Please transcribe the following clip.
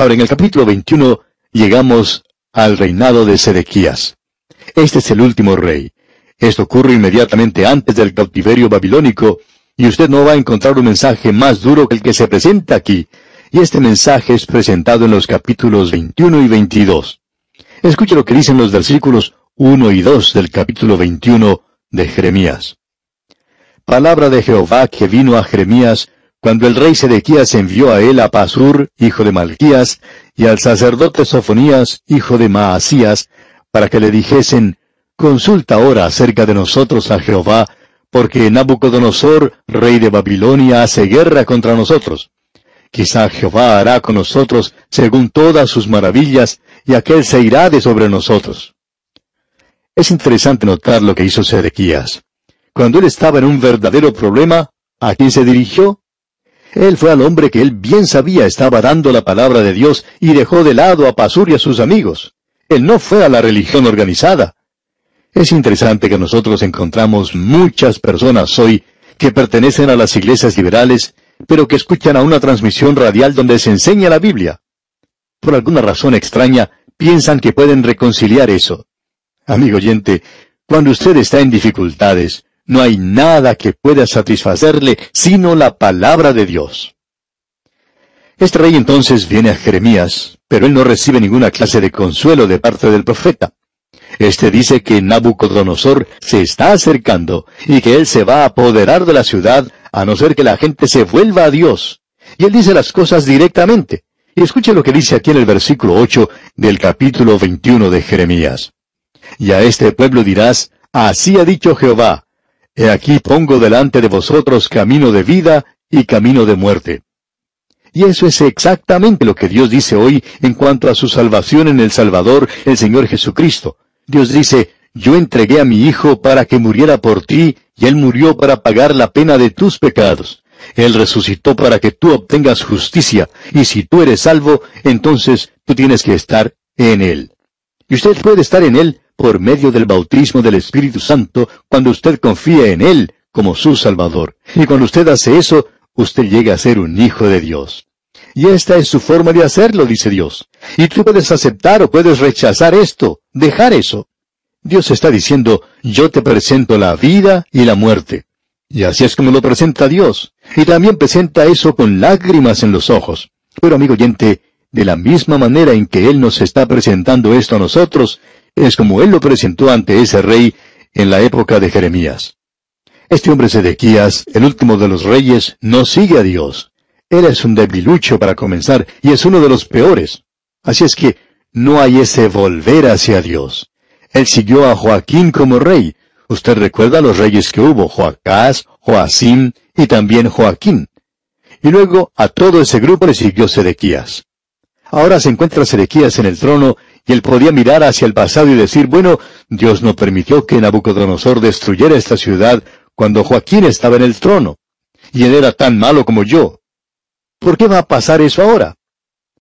Ahora, en el capítulo 21 llegamos al reinado de Sedequías. Este es el último rey. Esto ocurre inmediatamente antes del cautiverio babilónico, y usted no va a encontrar un mensaje más duro que el que se presenta aquí, y este mensaje es presentado en los capítulos 21 y 22. Escuche lo que dicen los versículos 1 y 2 del capítulo 21 de Jeremías. Palabra de Jehová que vino a Jeremías cuando el rey Sedequías envió a él a Pasur, hijo de Malquías, y al sacerdote Sofonías, hijo de Maasías, para que le dijesen, Consulta ahora acerca de nosotros a Jehová, porque Nabucodonosor, rey de Babilonia, hace guerra contra nosotros. Quizá Jehová hará con nosotros según todas sus maravillas, y aquel se irá de sobre nosotros. Es interesante notar lo que hizo Sedequías. Cuando él estaba en un verdadero problema, ¿a quién se dirigió? Él fue al hombre que él bien sabía estaba dando la palabra de Dios y dejó de lado a Pasur y a sus amigos. Él no fue a la religión organizada. Es interesante que nosotros encontramos muchas personas hoy que pertenecen a las iglesias liberales, pero que escuchan a una transmisión radial donde se enseña la Biblia. Por alguna razón extraña, piensan que pueden reconciliar eso. Amigo oyente, cuando usted está en dificultades, no hay nada que pueda satisfacerle sino la palabra de Dios. Este rey entonces viene a Jeremías, pero él no recibe ninguna clase de consuelo de parte del profeta. Este dice que Nabucodonosor se está acercando y que él se va a apoderar de la ciudad a no ser que la gente se vuelva a Dios. Y él dice las cosas directamente. Y escuche lo que dice aquí en el versículo 8 del capítulo 21 de Jeremías. Y a este pueblo dirás, así ha dicho Jehová, He aquí pongo delante de vosotros camino de vida y camino de muerte. Y eso es exactamente lo que Dios dice hoy en cuanto a su salvación en el Salvador, el Señor Jesucristo. Dios dice, yo entregué a mi Hijo para que muriera por ti, y Él murió para pagar la pena de tus pecados. Él resucitó para que tú obtengas justicia, y si tú eres salvo, entonces tú tienes que estar en Él. Y usted puede estar en Él por medio del bautismo del Espíritu Santo cuando usted confía en Él como su Salvador. Y cuando usted hace eso, usted llega a ser un hijo de Dios. Y esta es su forma de hacerlo, dice Dios. Y tú puedes aceptar o puedes rechazar esto, dejar eso. Dios está diciendo, yo te presento la vida y la muerte. Y así es como lo presenta Dios. Y también presenta eso con lágrimas en los ojos. Pero amigo oyente, de la misma manera en que Él nos está presentando esto a nosotros, es como él lo presentó ante ese rey en la época de Jeremías. Este hombre Sedequías, el último de los reyes, no sigue a Dios. Él es un debilucho para comenzar y es uno de los peores. Así es que no hay ese volver hacia Dios. Él siguió a Joaquín como rey. Usted recuerda los reyes que hubo, Joacás, Joacim y también Joaquín. Y luego a todo ese grupo le siguió Sedequías. Ahora se encuentra Sedequías en el trono y él podía mirar hacia el pasado y decir, bueno, Dios no permitió que Nabucodonosor destruyera esta ciudad cuando Joaquín estaba en el trono, y él era tan malo como yo. ¿Por qué va a pasar eso ahora?